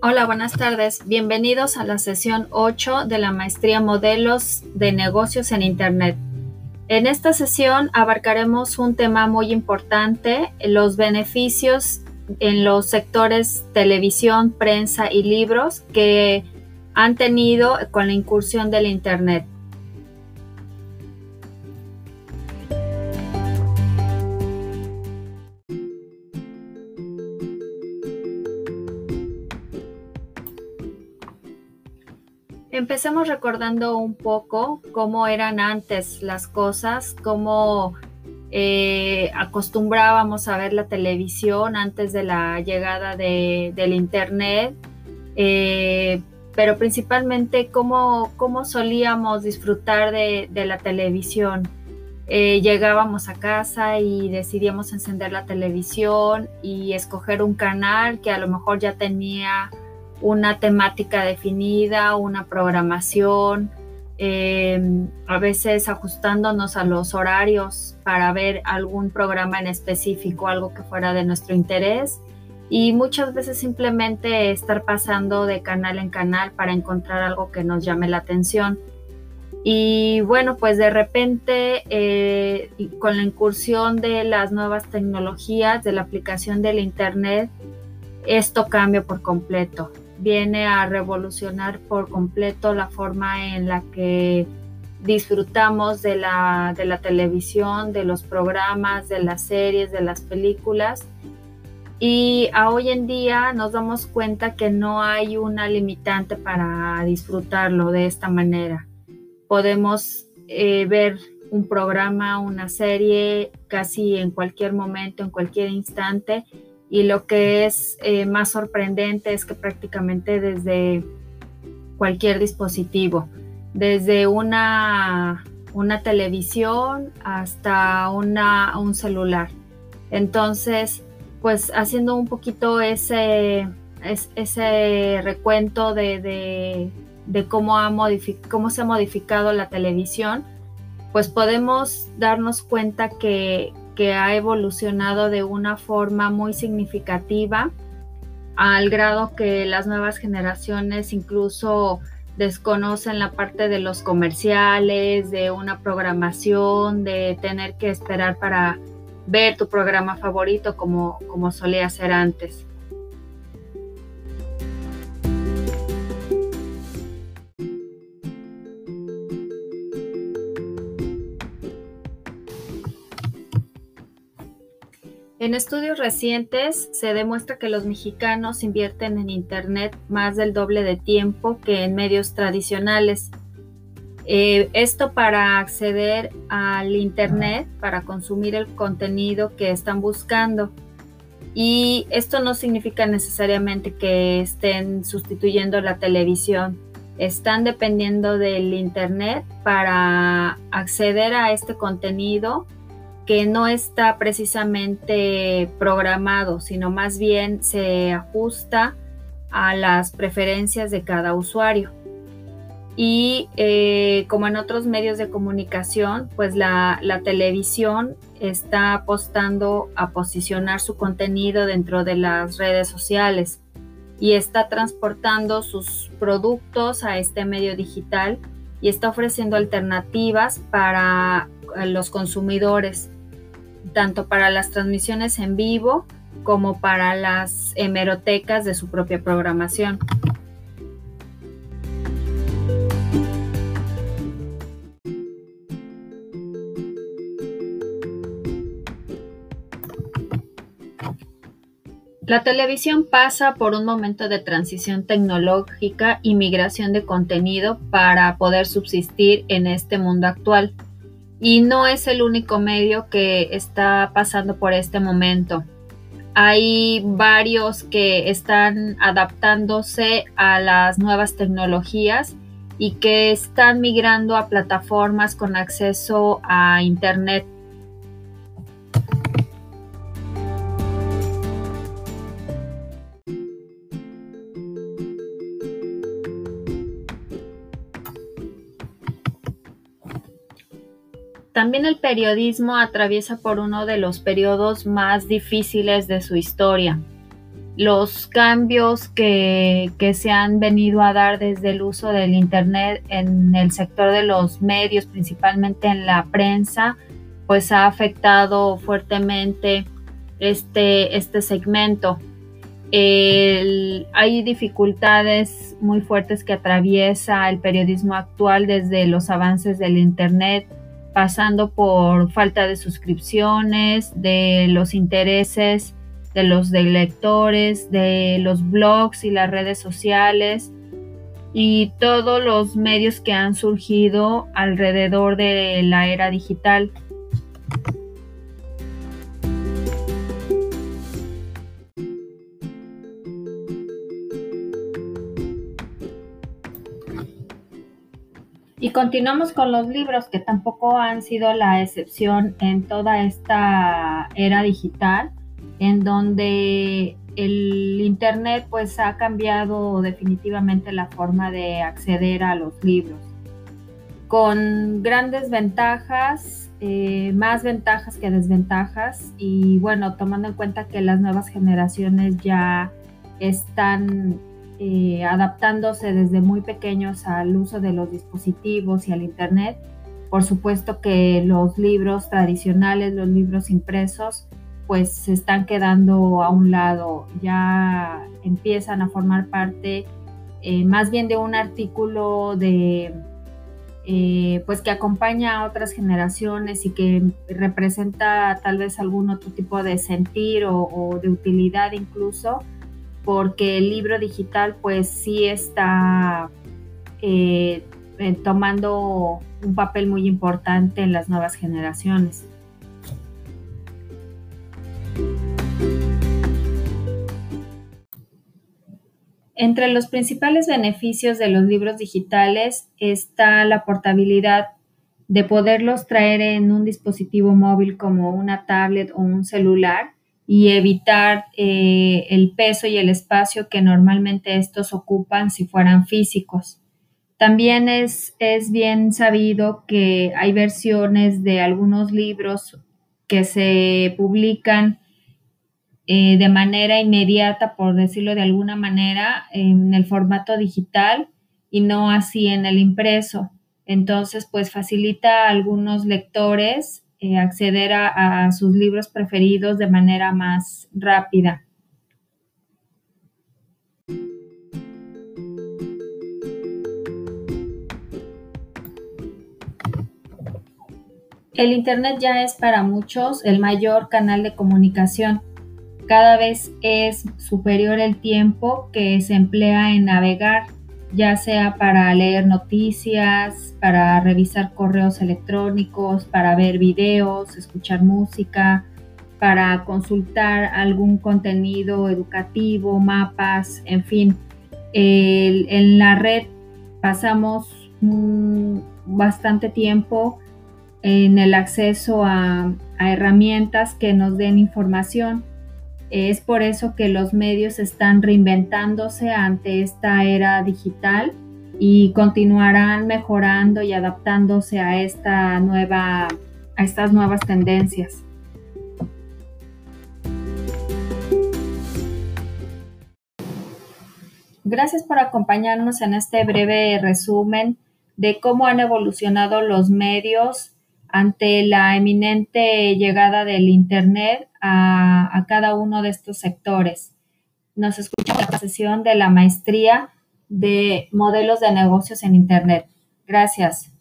Hola, buenas tardes. Bienvenidos a la sesión 8 de la maestría Modelos de Negocios en Internet. En esta sesión abarcaremos un tema muy importante, los beneficios en los sectores televisión, prensa y libros que han tenido con la incursión del Internet. Empecemos recordando un poco cómo eran antes las cosas, cómo eh, acostumbrábamos a ver la televisión antes de la llegada del Internet, eh, pero principalmente cómo, cómo solíamos disfrutar de, la televisión. Eh, llegábamos a casa y decidíamos encender la televisión y escoger un canal que a lo mejor ya tenía una temática definida, una programación, em, a veces ajustándonos a los horarios para ver algún programa en específico, algo que fuera de nuestro interés y muchas veces simplemente estar pasando de canal en canal para encontrar algo que nos llame la atención. Y bueno, pues de repente eh, con la incursión de las nuevas tecnologías, de la aplicación del Internet, esto cambia por completo viene a revolucionar por completo la forma en la que disfrutamos de la, de la televisión, de los programas, de las series, de las películas. Y a hoy en día nos damos cuenta que no hay una limitante para disfrutarlo de esta manera. Podemos eh, ver un programa, una serie casi en cualquier momento, en cualquier instante y lo que es eh, más sorprendente es que prácticamente desde cualquier dispositivo, desde una, una televisión hasta una, un celular. Entonces, pues haciendo un poquito ese, ese recuento de, de, cómo, ha cómo se ha modificado la televisión, pues podemos darnos cuenta que, que ha evolucionado de una forma muy significativa al grado que las nuevas generaciones incluso desconocen la parte de los comerciales, de una programación, de tener que esperar para ver tu programa favorito como, como solía ser antes. En estudios recientes se demuestra que los mexicanos invierten en Internet más del doble de tiempo que en medios tradicionales. Eh, esto para acceder al Internet, para consumir el contenido que están buscando. Y esto no significa necesariamente que estén sustituyendo la televisión. Están dependiendo del Internet para acceder a este contenido que no está precisamente programado, sino más bien se ajusta a las preferencias de cada usuario. Y eh, como en otros medios de comunicación, pues la, la, televisión está apostando a posicionar su contenido dentro de las redes sociales y está transportando sus productos a este medio digital y está ofreciendo alternativas para eh, los consumidores tanto para las transmisiones en vivo como para las hemerotecas de su propia programación. La televisión pasa por un momento de transición tecnológica y migración de contenido para poder subsistir en este mundo actual y no es el único medio que está pasando por este momento. Hay varios que están adaptándose a las nuevas tecnologías y que están migrando a plataformas con acceso a Internet También el periodismo atraviesa por uno de los periodos más difíciles de su historia los cambios que, que, se han venido a dar desde el uso del Internet en el sector de los medios, principalmente en la prensa, pues ha afectado fuertemente este, este segmento. hay dificultades muy fuertes que atraviesa el periodismo actual desde los avances del Internet, pasando por falta de suscripciones, de los intereses de los lectores, de los blogs y las redes sociales y todos los medios que han surgido alrededor de la era digital. Y continuamos con los libros que tampoco han sido la excepción en toda esta era digital en donde el Internet pues ha cambiado definitivamente la forma de acceder a los libros, con grandes ventajas, eh, más ventajas que desventajas y bueno, tomando en cuenta que las nuevas generaciones ya están eh, adaptándose desde muy pequeños al uso de los dispositivos y al Internet, por supuesto que los libros tradicionales, los libros impresos, pues se están quedando a un lado, ya empiezan a formar parte eh, más bien de un artículo de eh, pues que acompaña a otras generaciones y que representa tal vez algún otro tipo de sentir o, de utilidad incluso, porque el libro digital pues sí está eh, tomando un papel muy importante en las nuevas generaciones. Entre los principales beneficios de los libros digitales está la portabilidad de poderlos traer en un dispositivo móvil como una tablet o un celular y evitar eh, el peso y el espacio que normalmente estos ocupan si fueran físicos. También es, es bien sabido que hay versiones de algunos libros que se publican eh, de manera inmediata, por decirlo de alguna manera, en el formato digital y no así en el impreso. Entonces, pues facilita a algunos lectores eh, acceder a, sus libros preferidos de manera más rápida. El Internet ya es para muchos el mayor canal de comunicación cada vez es superior el tiempo que se emplea en navegar, ya sea para leer noticias, para revisar correos electrónicos, para ver videos, escuchar música, para consultar algún contenido educativo, mapas, en fin. en la red pasamos bastante tiempo en el acceso a herramientas que nos den información es por eso que los medios están reinventándose ante esta era digital y continuarán mejorando y adaptándose a esta nueva a estas nuevas tendencias. Gracias por acompañarnos en este breve resumen de cómo han evolucionado los medios ante la eminente llegada del Internet a, cada uno de estos sectores. Nos escucha la sesión de la maestría de modelos de negocios en Internet. Gracias.